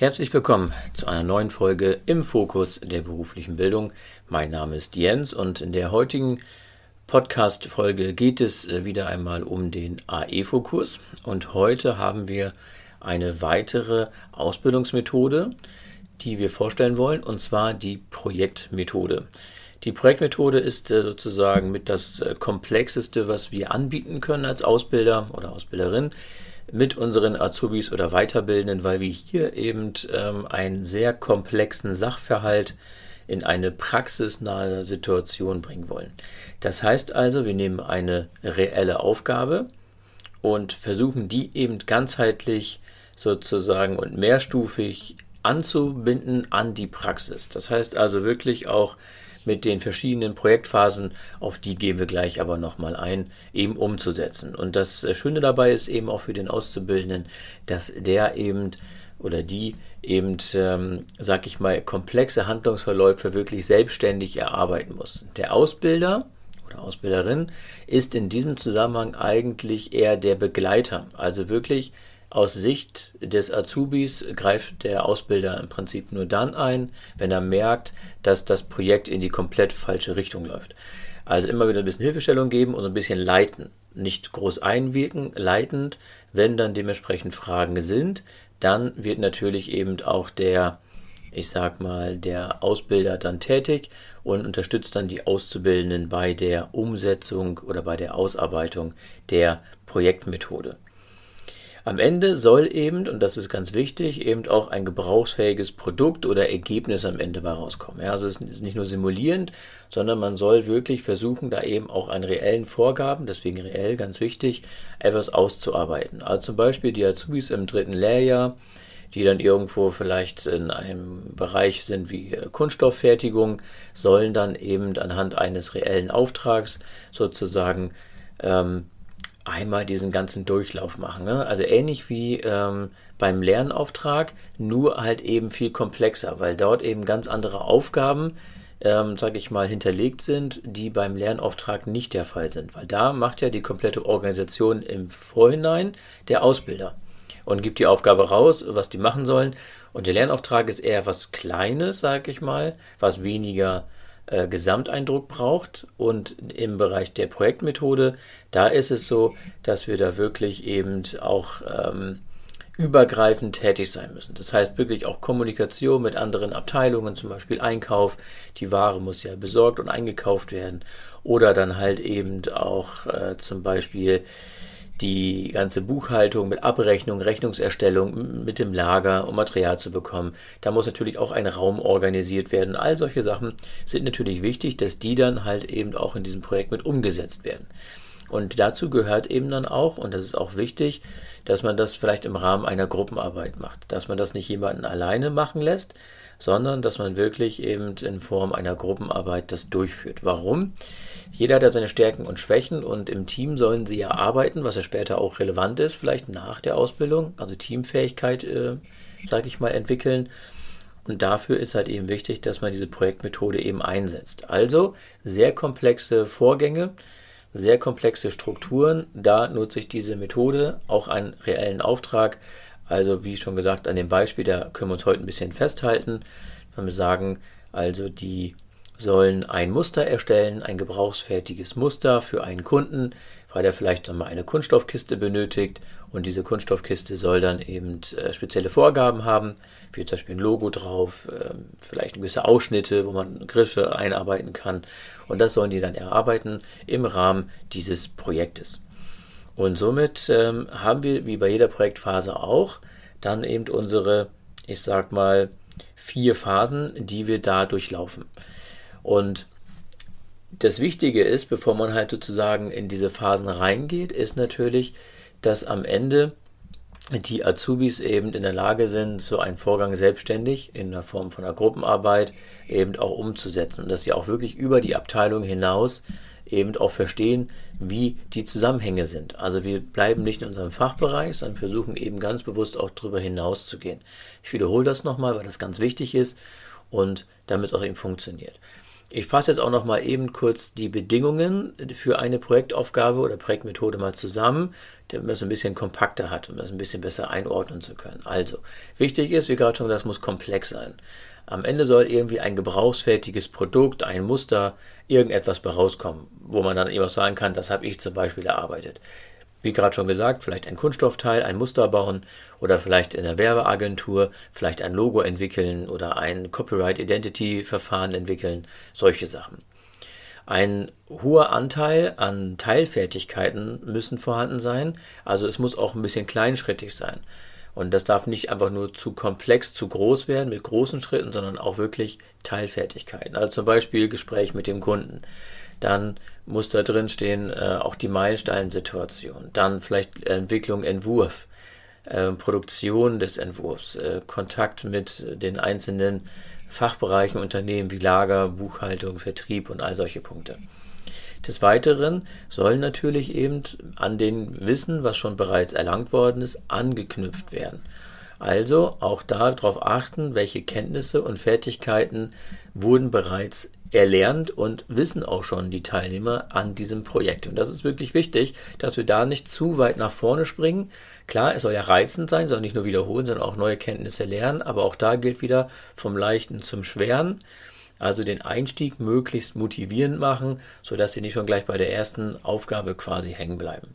Herzlich willkommen zu einer neuen Folge im Fokus der beruflichen Bildung. Mein Name ist Jens und in der heutigen Podcast-Folge geht es äh, wieder einmal um den AEFO-Kurs und heute haben wir eine weitere Ausbildungsmethode, die wir vorstellen wollen, und zwar die Projektmethode. Die Projektmethode ist äh, sozusagen mit das äh, komplexeste, was wir anbieten können als Ausbilder oder Ausbilderin mit unseren Azubis oder Weiterbildenden, weil wir hier eben ähm, einen sehr komplexen Sachverhalt in eine praxisnahe Situation bringen wollen. Das heißt also, wir nehmen eine reelle Aufgabe und versuchen die eben ganzheitlich sozusagen und mehrstufig anzubinden an die Praxis. Das heißt also wirklich auch mit den verschiedenen Projektphasen, auf die gehen wir gleich aber nochmal ein, eben umzusetzen. Und das äh, Schöne dabei ist eben auch für den Auszubildenden, dass der eben oder die eben, ähm, sag ich mal, komplexe Handlungsverläufe wirklich selbstständig erarbeiten muss. Der Ausbilder oder Ausbilderin ist in diesem Zusammenhang eigentlich eher der Begleiter, also wirklich aus Sicht des Azubis greift der Ausbilder im Prinzip nur dann ein, wenn er merkt, dass das Projekt in die komplett falsche Richtung läuft. Also immer wieder ein bisschen Hilfestellung geben und ein bisschen leiten. Nicht groß einwirken, leitend. Wenn dann dementsprechend Fragen sind, dann wird natürlich eben auch der, ich sag mal, der Ausbilder dann tätig und unterstützt dann die Auszubildenden bei der Umsetzung oder bei der Ausarbeitung der Projektmethode. Am Ende soll eben, und das ist ganz wichtig, eben auch ein gebrauchsfähiges Produkt oder Ergebnis am Ende bei rauskommen. Ja, also es ist nicht nur simulierend, sondern man soll wirklich versuchen, da eben auch an reellen Vorgaben, deswegen reell ganz wichtig, etwas auszuarbeiten. Also zum Beispiel die Azubis im dritten Lehrjahr, die dann irgendwo vielleicht in einem Bereich sind wie äh, Kunststofffertigung, sollen dann eben anhand eines reellen Auftrags sozusagen ähm, einmal diesen ganzen Durchlauf machen. Ne? Also ähnlich wie ähm, beim Lernauftrag, nur halt eben viel komplexer, weil dort eben ganz andere Aufgaben, ähm, sage ich mal, hinterlegt sind, die beim Lernauftrag nicht der Fall sind. Weil da macht ja die komplette Organisation im Vorhinein der Ausbilder und gibt die Aufgabe raus, was die machen sollen. Und der Lernauftrag ist eher was Kleines, sage ich mal, was weniger äh, Gesamteindruck braucht. Und im Bereich der Projektmethode, da ist es so, dass wir da wirklich eben auch ähm, übergreifend tätig sein müssen. Das heißt wirklich auch Kommunikation mit anderen Abteilungen, zum Beispiel Einkauf. Die Ware muss ja besorgt und eingekauft werden. Oder dann halt eben auch äh, zum Beispiel die ganze Buchhaltung mit Abrechnung, Rechnungserstellung mit dem Lager, um Material zu bekommen. Da muss natürlich auch ein Raum organisiert werden. All solche Sachen sind natürlich wichtig, dass die dann halt eben auch in diesem Projekt mit umgesetzt werden. Und dazu gehört eben dann auch, und das ist auch wichtig, dass man das vielleicht im Rahmen einer Gruppenarbeit macht, dass man das nicht jemanden alleine machen lässt, sondern dass man wirklich eben in Form einer Gruppenarbeit das durchführt. Warum? Jeder hat ja seine Stärken und Schwächen und im Team sollen sie ja arbeiten, was ja später auch relevant ist, vielleicht nach der Ausbildung, also Teamfähigkeit, äh, sage ich mal, entwickeln. Und dafür ist halt eben wichtig, dass man diese Projektmethode eben einsetzt. Also sehr komplexe Vorgänge, sehr komplexe Strukturen. Da nutze ich diese Methode, auch einen reellen Auftrag. Also wie schon gesagt, an dem Beispiel, da können wir uns heute ein bisschen festhalten. Wenn wir sagen, also die sollen ein Muster erstellen, ein gebrauchsfertiges Muster für einen Kunden, weil er vielleicht mal eine Kunststoffkiste benötigt und diese Kunststoffkiste soll dann eben äh, spezielle Vorgaben haben, wie zum Beispiel ein Logo drauf, äh, vielleicht gewisse Ausschnitte, wo man Griffe einarbeiten kann und das sollen die dann erarbeiten im Rahmen dieses Projektes. Und somit ähm, haben wir, wie bei jeder Projektphase auch, dann eben unsere, ich sag mal, vier Phasen, die wir da durchlaufen. Und das Wichtige ist, bevor man halt sozusagen in diese Phasen reingeht, ist natürlich, dass am Ende die Azubis eben in der Lage sind, so einen Vorgang selbstständig in der Form von einer Gruppenarbeit eben auch umzusetzen und dass sie auch wirklich über die Abteilung hinaus eben auch verstehen, wie die Zusammenhänge sind. Also wir bleiben nicht in unserem Fachbereich, sondern versuchen eben ganz bewusst auch darüber hinaus zu gehen. Ich wiederhole das nochmal, weil das ganz wichtig ist und damit auch eben funktioniert. Ich fasse jetzt auch noch mal eben kurz die Bedingungen für eine Projektaufgabe oder Projektmethode mal zusammen, damit man es ein bisschen kompakter hat, um das ein bisschen besser einordnen zu können. Also, wichtig ist, wie gerade schon gesagt, es muss komplex sein. Am Ende soll irgendwie ein gebrauchsfertiges Produkt, ein Muster, irgendetwas bei rauskommen, wo man dann eben auch sagen kann, das habe ich zum Beispiel erarbeitet. Wie gerade schon gesagt, vielleicht ein Kunststoffteil, ein Muster bauen oder vielleicht in der Werbeagentur, vielleicht ein Logo entwickeln oder ein Copyright Identity Verfahren entwickeln, solche Sachen. Ein hoher Anteil an Teilfertigkeiten müssen vorhanden sein, also es muss auch ein bisschen kleinschrittig sein. Und das darf nicht einfach nur zu komplex, zu groß werden mit großen Schritten, sondern auch wirklich Teilfertigkeiten. Also zum Beispiel Gespräch mit dem Kunden. Dann muss da drin stehen äh, auch die Meilensteinsituation. Dann vielleicht Entwicklung, Entwurf, äh, Produktion des Entwurfs, äh, Kontakt mit den einzelnen Fachbereichen, Unternehmen wie Lager, Buchhaltung, Vertrieb und all solche Punkte. Des Weiteren soll natürlich eben an den Wissen, was schon bereits erlangt worden ist, angeknüpft werden. Also auch darauf achten, welche Kenntnisse und Fertigkeiten wurden bereits erlernt und wissen auch schon die Teilnehmer an diesem Projekt. Und das ist wirklich wichtig, dass wir da nicht zu weit nach vorne springen. Klar, es soll ja reizend sein, soll nicht nur wiederholen, sondern auch neue Kenntnisse lernen. Aber auch da gilt wieder vom Leichten zum Schweren. Also den Einstieg möglichst motivierend machen, sodass sie nicht schon gleich bei der ersten Aufgabe quasi hängen bleiben.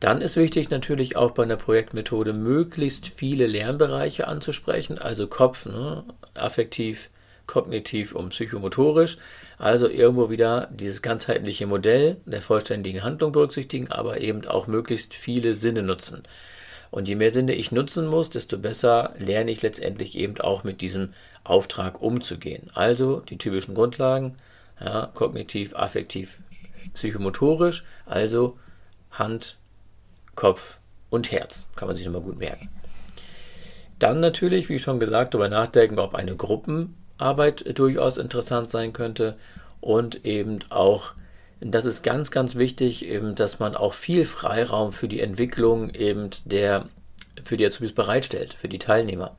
Dann ist wichtig natürlich auch bei einer Projektmethode möglichst viele Lernbereiche anzusprechen, also Kopf, ne, affektiv, kognitiv und psychomotorisch. Also irgendwo wieder dieses ganzheitliche Modell der vollständigen Handlung berücksichtigen, aber eben auch möglichst viele Sinne nutzen. Und je mehr Sinne ich nutzen muss, desto besser lerne ich letztendlich eben auch mit diesem Auftrag umzugehen. Also die typischen Grundlagen, ja, kognitiv, affektiv, psychomotorisch, also Hand, Kopf und Herz. Kann man sich nochmal gut merken. Dann natürlich, wie schon gesagt, darüber nachdenken, ob eine Gruppenarbeit durchaus interessant sein könnte und eben auch, das ist ganz, ganz wichtig, eben, dass man auch viel Freiraum für die Entwicklung eben der, für die Azubis bereitstellt, für die Teilnehmer.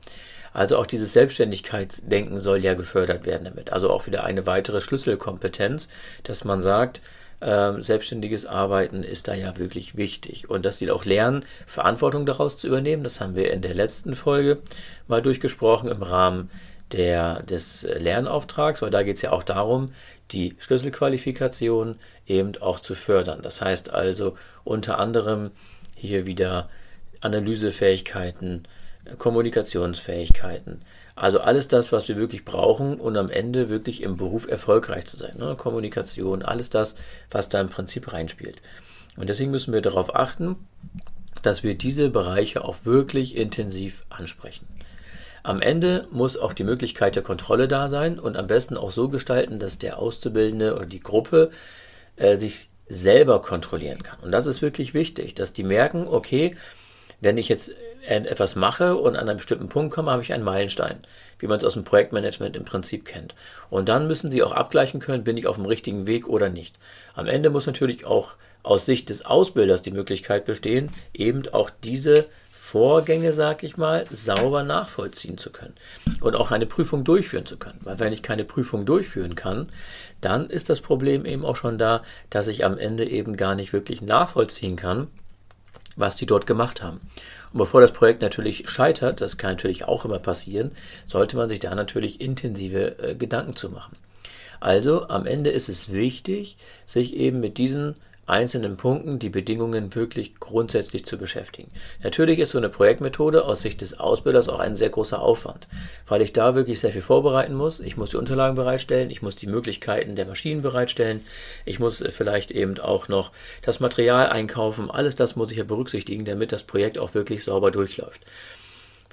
Also auch dieses Selbstständigkeitsdenken soll ja gefördert werden damit. Also auch wieder eine weitere Schlüsselkompetenz, dass man sagt, äh, selbstständiges Arbeiten ist da ja wirklich wichtig. Und dass sie auch lernen, Verantwortung daraus zu übernehmen. Das haben wir in der letzten Folge mal durchgesprochen im Rahmen der, des Lernauftrags, weil da geht es ja auch darum, die Schlüsselqualifikation eben auch zu fördern. Das heißt also unter anderem hier wieder Analysefähigkeiten, Kommunikationsfähigkeiten. Also alles das, was wir wirklich brauchen, um am Ende wirklich im Beruf erfolgreich zu sein. Ne? Kommunikation, alles das, was da im Prinzip reinspielt. Und deswegen müssen wir darauf achten, dass wir diese Bereiche auch wirklich intensiv ansprechen. Am Ende muss auch die Möglichkeit der Kontrolle da sein und am besten auch so gestalten, dass der Auszubildende oder die Gruppe äh, sich selber kontrollieren kann. Und das ist wirklich wichtig, dass die merken, okay, wenn ich jetzt etwas mache und an einen bestimmten Punkt komme, habe ich einen Meilenstein, wie man es aus dem Projektmanagement im Prinzip kennt. Und dann müssen Sie auch abgleichen können, bin ich auf dem richtigen Weg oder nicht. Am Ende muss natürlich auch aus Sicht des Ausbilders die Möglichkeit bestehen, eben auch diese Vorgänge, sag ich mal, sauber nachvollziehen zu können und auch eine Prüfung durchführen zu können. Weil wenn ich keine Prüfung durchführen kann, dann ist das Problem eben auch schon da, dass ich am Ende eben gar nicht wirklich nachvollziehen kann, was die dort gemacht haben. Und bevor das Projekt natürlich scheitert, das kann natürlich auch immer passieren, sollte man sich da natürlich intensive äh, Gedanken zu machen. Also am Ende ist es wichtig, sich eben mit diesen einzelnen Punkten die Bedingungen wirklich grundsätzlich zu beschäftigen. Natürlich ist so eine Projektmethode aus Sicht des Ausbilders auch ein sehr großer Aufwand, weil ich da wirklich sehr viel vorbereiten muss. Ich muss die Unterlagen bereitstellen, ich muss die Möglichkeiten der Maschinen bereitstellen, ich muss vielleicht eben auch noch das Material einkaufen. Alles das muss ich ja berücksichtigen, damit das Projekt auch wirklich sauber durchläuft.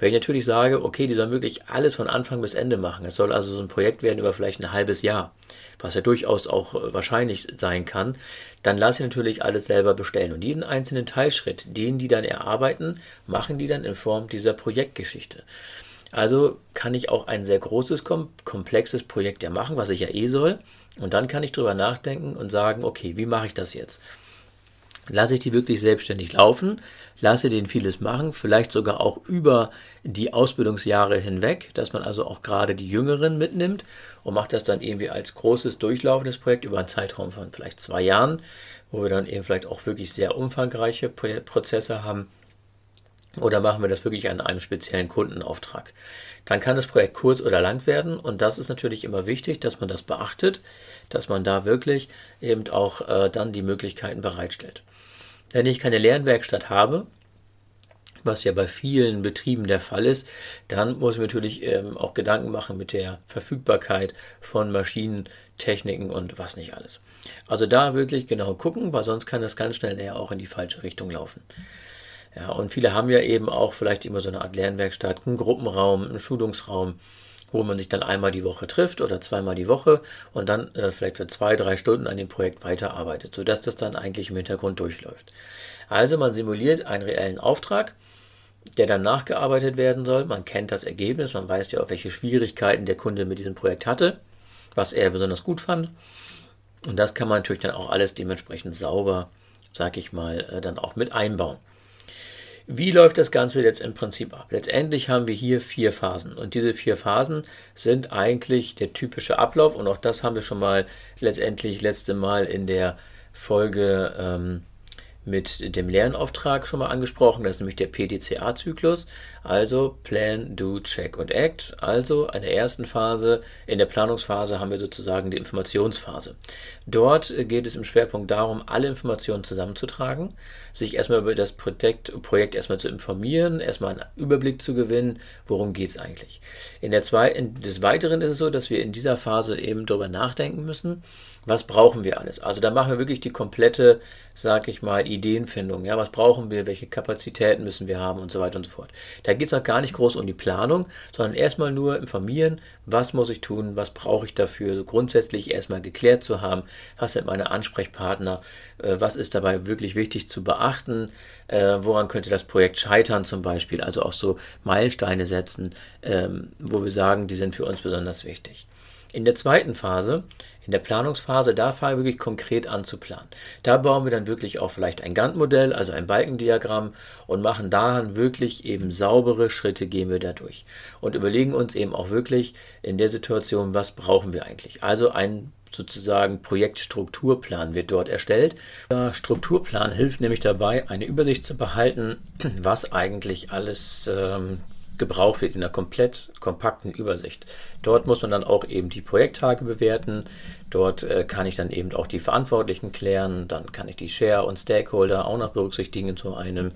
Wenn ich natürlich sage, okay, die sollen wirklich alles von Anfang bis Ende machen, es soll also so ein Projekt werden über vielleicht ein halbes Jahr, was ja durchaus auch äh, wahrscheinlich sein kann, dann lasse ich natürlich alles selber bestellen. Und jeden einzelnen Teilschritt, den die dann erarbeiten, machen die dann in Form dieser Projektgeschichte. Also kann ich auch ein sehr großes, komplexes Projekt ja machen, was ich ja eh soll. Und dann kann ich darüber nachdenken und sagen, okay, wie mache ich das jetzt? lasse ich die wirklich selbstständig laufen, lasse den vieles machen, vielleicht sogar auch über die Ausbildungsjahre hinweg, dass man also auch gerade die Jüngeren mitnimmt und macht das dann irgendwie als großes durchlaufendes Projekt über einen Zeitraum von vielleicht zwei Jahren, wo wir dann eben vielleicht auch wirklich sehr umfangreiche Prozesse haben. Oder machen wir das wirklich an einem speziellen Kundenauftrag? Dann kann das Projekt kurz oder lang werden und das ist natürlich immer wichtig, dass man das beachtet, dass man da wirklich eben auch äh, dann die Möglichkeiten bereitstellt. Wenn ich keine Lernwerkstatt habe, was ja bei vielen Betrieben der Fall ist, dann muss ich natürlich ähm, auch Gedanken machen mit der Verfügbarkeit von Maschinen, Techniken und was nicht alles. Also da wirklich genau gucken, weil sonst kann das ganz schnell eher auch in die falsche Richtung laufen. Ja, und viele haben ja eben auch vielleicht immer so eine Art Lernwerkstatt, einen Gruppenraum, einen Schulungsraum, wo man sich dann einmal die Woche trifft oder zweimal die Woche und dann äh, vielleicht für zwei, drei Stunden an dem Projekt weiterarbeitet, sodass das dann eigentlich im Hintergrund durchläuft. Also man simuliert einen reellen Auftrag, der dann nachgearbeitet werden soll. Man kennt das Ergebnis, man weiß ja auch, welche Schwierigkeiten der Kunde mit diesem Projekt hatte, was er besonders gut fand. Und das kann man natürlich dann auch alles dementsprechend sauber, sag ich mal, äh, dann auch mit einbauen. Wie läuft das Ganze jetzt im Prinzip ab? Letztendlich haben wir hier vier Phasen und diese vier Phasen sind eigentlich der typische Ablauf und auch das haben wir schon mal letztendlich letzte Mal in der Folge ähm, mit dem Lernauftrag schon mal angesprochen. Das ist nämlich der PDCA-Zyklus, also Plan, Do, Check und Act. Also in der ersten Phase, in der Planungsphase haben wir sozusagen die Informationsphase. Dort geht es im Schwerpunkt darum, alle Informationen zusammenzutragen, sich erstmal über das Projekt, Projekt erstmal zu informieren, erstmal einen Überblick zu gewinnen, worum geht es eigentlich. In der zweiten, des Weiteren ist es so, dass wir in dieser Phase eben darüber nachdenken müssen, was brauchen wir alles. Also da machen wir wirklich die komplette, sag ich mal, Ideenfindung. Ja, was brauchen wir, welche Kapazitäten müssen wir haben und so weiter und so fort. Da geht es auch gar nicht groß um die Planung, sondern erstmal nur informieren, was muss ich tun, was brauche ich dafür, so grundsätzlich erstmal geklärt zu haben, was sind meine Ansprechpartner, äh, was ist dabei wirklich wichtig zu beachten, äh, woran könnte das Projekt scheitern zum Beispiel, also auch so Meilensteine setzen, ähm, wo wir sagen, die sind für uns besonders wichtig. In der zweiten Phase, in der Planungsphase, da fangen wir wirklich konkret an zu planen. Da bauen wir dann wirklich auch vielleicht ein Gantt-Modell, also ein Balkendiagramm und machen daran wirklich eben saubere Schritte gehen wir da durch und überlegen uns eben auch wirklich in der Situation, was brauchen wir eigentlich. Also ein sozusagen Projektstrukturplan wird dort erstellt. Der Strukturplan hilft nämlich dabei, eine Übersicht zu behalten, was eigentlich alles ähm, gebraucht wird in einer komplett kompakten Übersicht. Dort muss man dann auch eben die Projekttage bewerten. Dort äh, kann ich dann eben auch die Verantwortlichen klären. Dann kann ich die Share und Stakeholder auch noch berücksichtigen in einem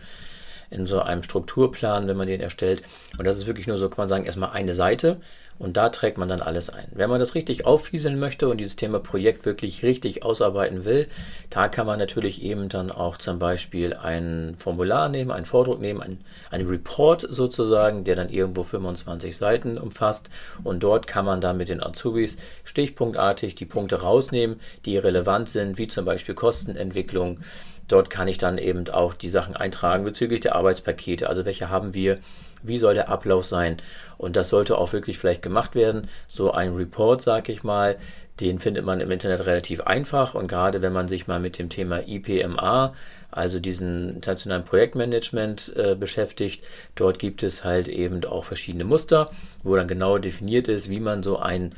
in so einem Strukturplan, wenn man den erstellt. Und das ist wirklich nur so, kann man sagen, erstmal eine Seite. Und da trägt man dann alles ein. Wenn man das richtig auffieseln möchte und dieses Thema Projekt wirklich richtig ausarbeiten will, da kann man natürlich eben dann auch zum Beispiel ein Formular nehmen, einen Vordruck nehmen, ein, einen Report sozusagen, der dann irgendwo 25 Seiten umfasst. Und dort kann man dann mit den Azubis stichpunktartig die Punkte rausnehmen, die relevant sind, wie zum Beispiel Kostenentwicklung. Dort kann ich dann eben auch die Sachen eintragen bezüglich der Arbeitspakete. Also welche haben wir, wie soll der Ablauf sein? Und das sollte auch wirklich vielleicht gemacht werden. So ein Report, sag ich mal, den findet man im Internet relativ einfach. Und gerade wenn man sich mal mit dem Thema IPMA, also diesen internationalen Projektmanagement äh, beschäftigt, dort gibt es halt eben auch verschiedene Muster, wo dann genau definiert ist, wie man so ein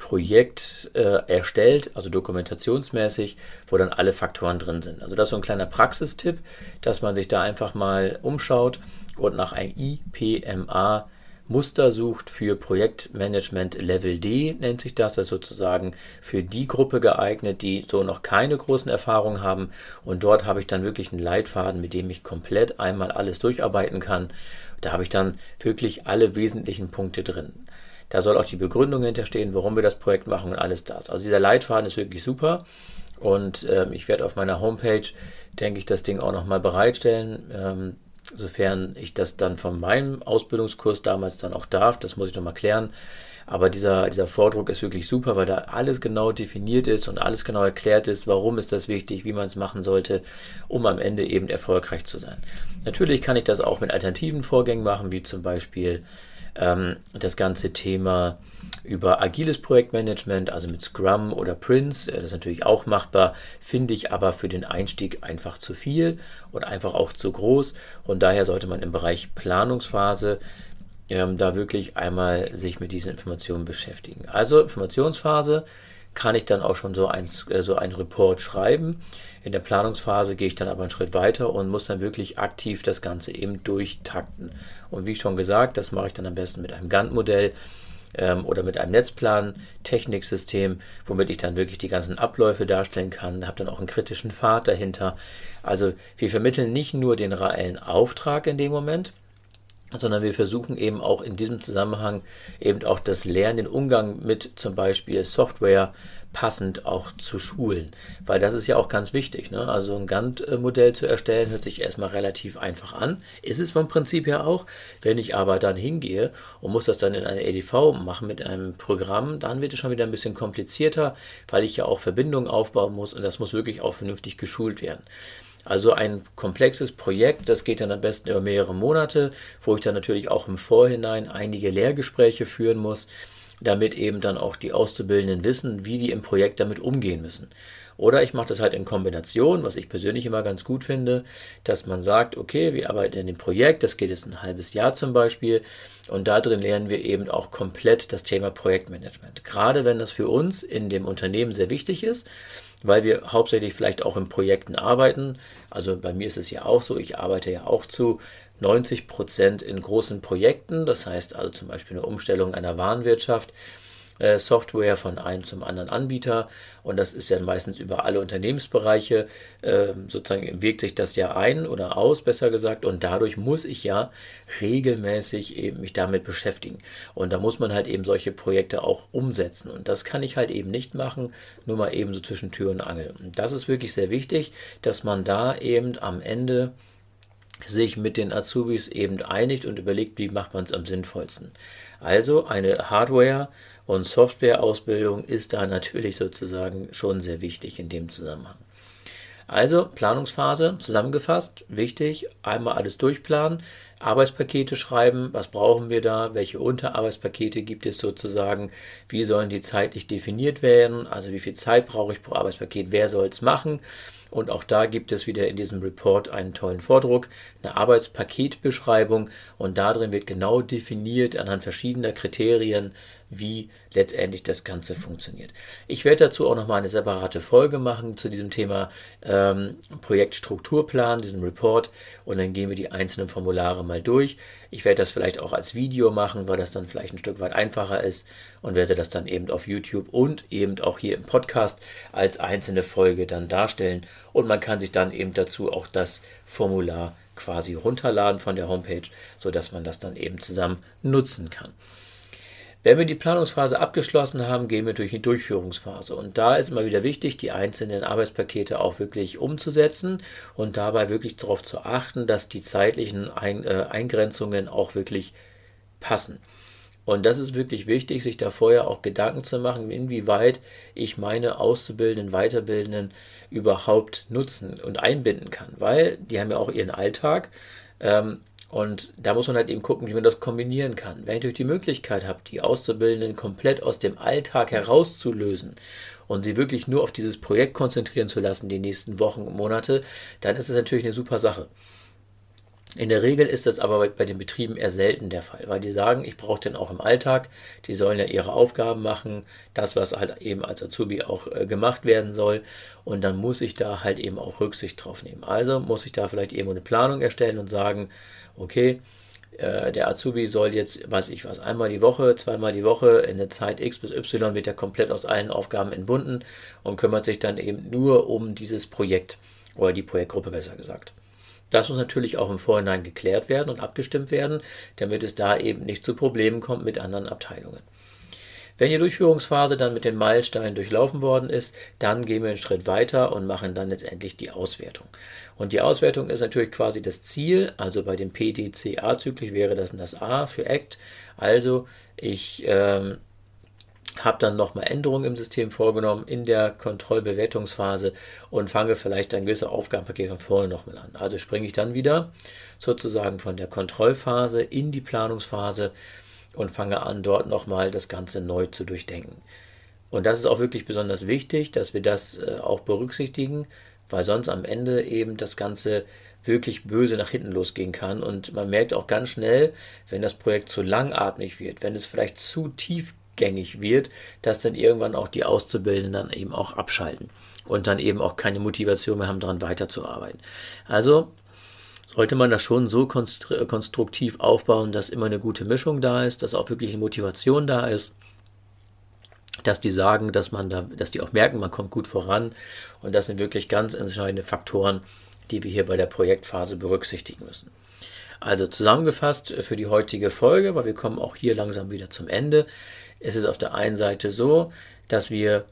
Projekt äh, erstellt, also dokumentationsmäßig, wo dann alle Faktoren drin sind. Also das ist so ein kleiner Praxistipp, dass man sich da einfach mal umschaut und nach einem IPMA Muster sucht für Projektmanagement Level D, nennt sich das. Das ist sozusagen für die Gruppe geeignet, die so noch keine großen Erfahrungen haben. Und dort habe ich dann wirklich einen Leitfaden, mit dem ich komplett einmal alles durcharbeiten kann. Da habe ich dann wirklich alle wesentlichen Punkte drin. Da soll auch die Begründung hinterstehen, warum wir das Projekt machen und alles das. Also dieser Leitfaden ist wirklich super. Und ähm, ich werde auf meiner Homepage, denke ich, das Ding auch nochmal bereitstellen. Ähm, sofern ich das dann von meinem Ausbildungskurs damals dann auch darf, das muss ich nochmal klären. Aber dieser, dieser Vordruck ist wirklich super, weil da alles genau definiert ist und alles genau erklärt ist, warum ist das wichtig, wie man es machen sollte, um am Ende eben erfolgreich zu sein. Natürlich kann ich das auch mit alternativen Vorgängen machen, wie zum Beispiel ähm, das ganze Thema über agiles Projektmanagement, also mit Scrum oder Prince, äh, das ist natürlich auch machbar, finde ich aber für den Einstieg einfach zu viel und einfach auch zu groß. Und daher sollte man im Bereich Planungsphase ähm, da wirklich einmal sich mit diesen Informationen beschäftigen. Also Informationsphase kann ich dann auch schon so ein, äh, so ein Report schreiben. In der Planungsphase gehe ich dann aber einen Schritt weiter und muss dann wirklich aktiv das Ganze eben durchtakten. Und wie schon gesagt, das mache ich dann am besten mit einem Gantt-Modell ähm, oder mit einem Netzplan, Techniksystem, womit ich dann wirklich die ganzen Abläufe darstellen kann. Habe dann auch einen kritischen Pfad dahinter. Also wir vermitteln nicht nur den reellen Auftrag in dem Moment, sondern wir versuchen eben auch in diesem Zusammenhang eben auch das Lernen, den Umgang mit zum Beispiel Software passend auch zu schulen, weil das ist ja auch ganz wichtig. Ne? Also ein Gantt-Modell zu erstellen hört sich erstmal relativ einfach an, ist es vom Prinzip her auch. Wenn ich aber dann hingehe und muss das dann in eine EDV machen mit einem Programm, dann wird es schon wieder ein bisschen komplizierter, weil ich ja auch Verbindungen aufbauen muss und das muss wirklich auch vernünftig geschult werden. Also ein komplexes Projekt, das geht dann am besten über mehrere Monate, wo ich dann natürlich auch im Vorhinein einige Lehrgespräche führen muss, damit eben dann auch die Auszubildenden wissen, wie die im Projekt damit umgehen müssen. Oder ich mache das halt in Kombination, was ich persönlich immer ganz gut finde, dass man sagt, okay, wir arbeiten in dem Projekt, das geht jetzt ein halbes Jahr zum Beispiel, und da drin lernen wir eben auch komplett das Thema Projektmanagement. Gerade wenn das für uns in dem Unternehmen sehr wichtig ist, weil wir hauptsächlich vielleicht auch in Projekten arbeiten. Also bei mir ist es ja auch so, ich arbeite ja auch zu 90 Prozent in großen Projekten. Das heißt also zum Beispiel eine Umstellung einer Warenwirtschaft äh, Software von einem zum anderen Anbieter und das ist ja meistens über alle Unternehmensbereiche, äh, sozusagen wirkt sich das ja ein oder aus, besser gesagt, und dadurch muss ich ja regelmäßig eben mich damit beschäftigen. Und da muss man halt eben solche Projekte auch umsetzen und das kann ich halt eben nicht machen, nur mal eben so zwischen Tür und Angel. Und das ist wirklich sehr wichtig, dass man da eben am Ende sich mit den Azubis eben einigt und überlegt, wie macht man es am sinnvollsten. Also eine Hardware und Softwareausbildung ist da natürlich sozusagen schon sehr wichtig in dem Zusammenhang. Also Planungsphase zusammengefasst, wichtig, einmal alles durchplanen, Arbeitspakete schreiben, was brauchen wir da, welche Unterarbeitspakete gibt es sozusagen, wie sollen die zeitlich definiert werden, also wie viel Zeit brauche ich pro Arbeitspaket, wer soll es machen. Und auch da gibt es wieder in diesem Report einen tollen Vordruck, eine Arbeitspaketbeschreibung. Und darin wird genau definiert anhand verschiedener Kriterien, wie letztendlich das Ganze funktioniert. Ich werde dazu auch nochmal eine separate Folge machen zu diesem Thema ähm, Projektstrukturplan, diesem Report und dann gehen wir die einzelnen Formulare mal durch. Ich werde das vielleicht auch als Video machen, weil das dann vielleicht ein Stück weit einfacher ist und werde das dann eben auf YouTube und eben auch hier im Podcast als einzelne Folge dann darstellen und man kann sich dann eben dazu auch das Formular quasi runterladen von der Homepage, sodass man das dann eben zusammen nutzen kann. Wenn wir die Planungsphase abgeschlossen haben, gehen wir durch die Durchführungsphase. Und da ist immer wieder wichtig, die einzelnen Arbeitspakete auch wirklich umzusetzen und dabei wirklich darauf zu achten, dass die zeitlichen Ein äh, Eingrenzungen auch wirklich passen. Und das ist wirklich wichtig, sich da vorher auch Gedanken zu machen, inwieweit ich meine Auszubildenden, Weiterbildenden überhaupt nutzen und einbinden kann. Weil die haben ja auch ihren Alltag. Ähm, und da muss man halt eben gucken, wie man das kombinieren kann. Wenn ich durch die Möglichkeit habe, die Auszubildenden komplett aus dem Alltag herauszulösen und sie wirklich nur auf dieses Projekt konzentrieren zu lassen, die nächsten Wochen und Monate, dann ist das natürlich eine super Sache. In der Regel ist das aber bei den Betrieben eher selten der Fall, weil die sagen, ich brauche den auch im Alltag, die sollen ja ihre Aufgaben machen, das, was halt eben als Azubi auch äh, gemacht werden soll und dann muss ich da halt eben auch Rücksicht drauf nehmen. Also muss ich da vielleicht eben eine Planung erstellen und sagen, okay, äh, der Azubi soll jetzt, weiß ich was, einmal die Woche, zweimal die Woche in der Zeit X bis Y wird er komplett aus allen Aufgaben entbunden und kümmert sich dann eben nur um dieses Projekt oder die Projektgruppe besser gesagt. Das muss natürlich auch im Vorhinein geklärt werden und abgestimmt werden, damit es da eben nicht zu Problemen kommt mit anderen Abteilungen. Wenn die Durchführungsphase dann mit den Meilensteinen durchlaufen worden ist, dann gehen wir einen Schritt weiter und machen dann letztendlich die Auswertung. Und die Auswertung ist natürlich quasi das Ziel, also bei dem PDCA-Zyklus wäre das das A für ACT. Also ich ähm, habe dann nochmal Änderungen im System vorgenommen in der Kontrollbewertungsphase und fange vielleicht ein gewisses Aufgabenpaket von vorne nochmal an. Also springe ich dann wieder sozusagen von der Kontrollphase in die Planungsphase und fange an, dort nochmal das Ganze neu zu durchdenken. Und das ist auch wirklich besonders wichtig, dass wir das äh, auch berücksichtigen, weil sonst am Ende eben das Ganze wirklich böse nach hinten losgehen kann. Und man merkt auch ganz schnell, wenn das Projekt zu langatmig wird, wenn es vielleicht zu tiefgängig wird, dass dann irgendwann auch die Auszubildenden dann eben auch abschalten und dann eben auch keine Motivation mehr haben, daran weiterzuarbeiten. Also sollte man das schon so konstruktiv aufbauen, dass immer eine gute Mischung da ist, dass auch wirklich eine Motivation da ist dass die sagen, dass man da, dass die auch merken, man kommt gut voran. Und das sind wirklich ganz entscheidende Faktoren, die wir hier bei der Projektphase berücksichtigen müssen. Also zusammengefasst für die heutige Folge, weil wir kommen auch hier langsam wieder zum Ende. Es ist auf der einen Seite so, dass wir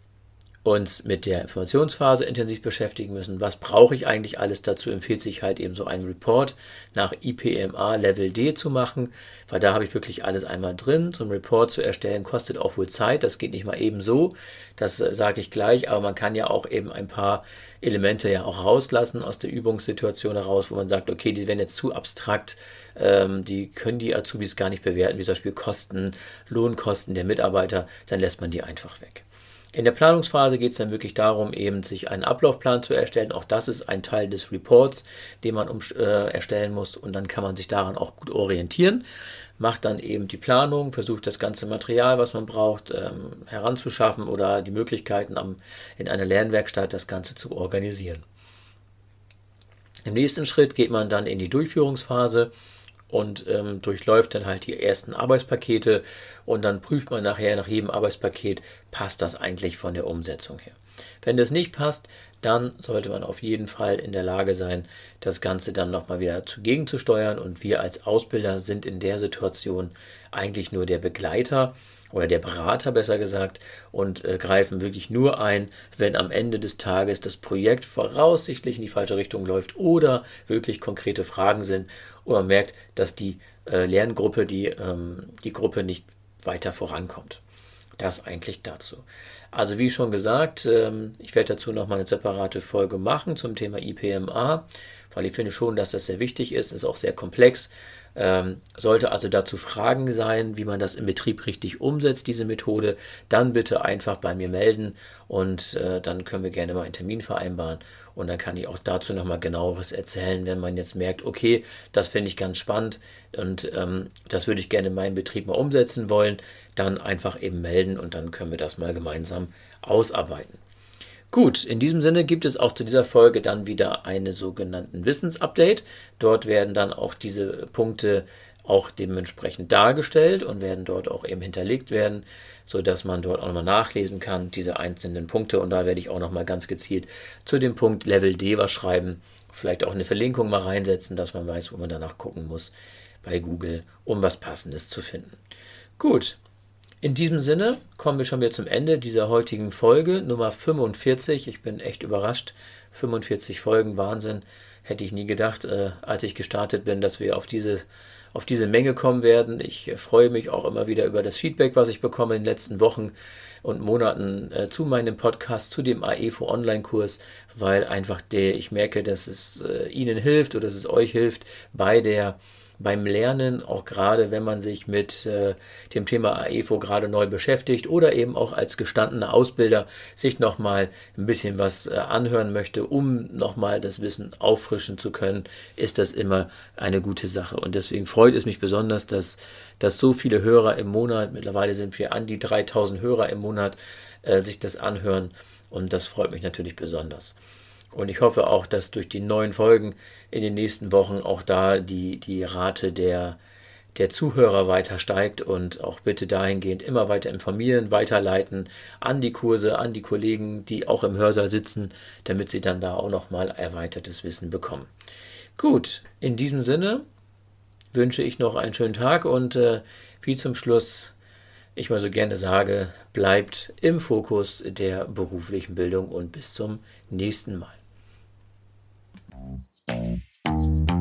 uns mit der Informationsphase intensiv beschäftigen müssen. Was brauche ich eigentlich alles dazu? Empfiehlt sich halt eben so ein Report nach IPMA Level D zu machen, weil da habe ich wirklich alles einmal drin. So ein Report zu erstellen kostet auch wohl Zeit. Das geht nicht mal eben so. Das äh, sage ich gleich, aber man kann ja auch eben ein paar Elemente ja auch rauslassen aus der Übungssituation heraus, wo man sagt, okay, die werden jetzt zu abstrakt, ähm, die können die Azubis gar nicht bewerten, wie zum Beispiel Kosten, Lohnkosten der Mitarbeiter, dann lässt man die einfach weg. In der Planungsphase geht es dann wirklich darum, eben sich einen Ablaufplan zu erstellen. Auch das ist ein Teil des Reports, den man um, äh, erstellen muss und dann kann man sich daran auch gut orientieren. Macht dann eben die Planung, versucht das ganze Material, was man braucht, ähm, heranzuschaffen oder die Möglichkeiten am, in einer Lernwerkstatt das Ganze zu organisieren. Im nächsten Schritt geht man dann in die Durchführungsphase und ähm, durchläuft dann halt die ersten Arbeitspakete und dann prüft man nachher nach jedem Arbeitspaket, passt das eigentlich von der Umsetzung her. Wenn das nicht passt, dann sollte man auf jeden Fall in der Lage sein, das Ganze dann nochmal wieder zugegen zu steuern und wir als Ausbilder sind in der Situation eigentlich nur der Begleiter oder der Berater besser gesagt und äh, greifen wirklich nur ein, wenn am Ende des Tages das Projekt voraussichtlich in die falsche Richtung läuft oder wirklich konkrete Fragen sind oder man merkt, dass die äh, Lerngruppe, die, ähm, die Gruppe nicht weiter vorankommt. Das eigentlich dazu. Also wie schon gesagt, ähm, ich werde dazu nochmal eine separate Folge machen zum Thema IPMA, weil ich finde schon, dass das sehr wichtig ist, ist auch sehr komplex. Ähm, sollte also dazu Fragen sein, wie man das im Betrieb richtig umsetzt, diese Methode, dann bitte einfach bei mir melden und äh, dann können wir gerne mal einen Termin vereinbaren und dann kann ich auch dazu nochmal genaueres erzählen, wenn man jetzt merkt, okay, das finde ich ganz spannend und ähm, das würde ich gerne in meinem Betrieb mal umsetzen wollen, dann einfach eben melden und dann können wir das mal gemeinsam ausarbeiten. Gut, in diesem Sinne gibt es auch zu dieser Folge dann wieder einen sogenannten Wissensupdate. Dort werden dann auch diese Punkte auch dementsprechend dargestellt und werden dort auch eben hinterlegt werden, sodass man dort auch nochmal nachlesen kann, diese einzelnen Punkte. Und da werde ich auch nochmal ganz gezielt zu dem Punkt Level D was schreiben, vielleicht auch eine Verlinkung mal reinsetzen, dass man weiß, wo man danach gucken muss bei Google, um was Passendes zu finden. Gut, in diesem Sinne kommen wir schon wieder zum Ende dieser heutigen Folge Nummer 45. Ich bin echt überrascht. 45 Folgen, Wahnsinn. Hätte ich nie gedacht, äh, als ich gestartet bin, dass wir auf diese, auf diese Menge kommen werden. Ich äh, freue mich auch immer wieder über das Feedback, was ich bekomme in den letzten Wochen und Monaten äh, zu meinem Podcast, zu dem AEFO Online-Kurs, weil einfach der, ich merke, dass es äh, Ihnen hilft oder dass es euch hilft bei der beim Lernen, auch gerade wenn man sich mit äh, dem Thema AEFO gerade neu beschäftigt oder eben auch als gestandener Ausbilder sich nochmal ein bisschen was äh, anhören möchte, um nochmal das Wissen auffrischen zu können, ist das immer eine gute Sache. Und deswegen freut es mich besonders, dass, dass so viele Hörer im Monat, mittlerweile sind wir an die 3000 Hörer im Monat, äh, sich das anhören. Und das freut mich natürlich besonders. Und ich hoffe auch, dass durch die neuen Folgen in den nächsten Wochen auch da die, die Rate der, der Zuhörer weiter steigt und auch bitte dahingehend immer weiter informieren, weiterleiten an die Kurse, an die Kollegen, die auch im Hörsaal sitzen, damit sie dann da auch nochmal erweitertes Wissen bekommen. Gut, in diesem Sinne wünsche ich noch einen schönen Tag und äh, wie zum Schluss ich mal so gerne sage, bleibt im Fokus der beruflichen Bildung und bis zum nächsten Mal. Thank you.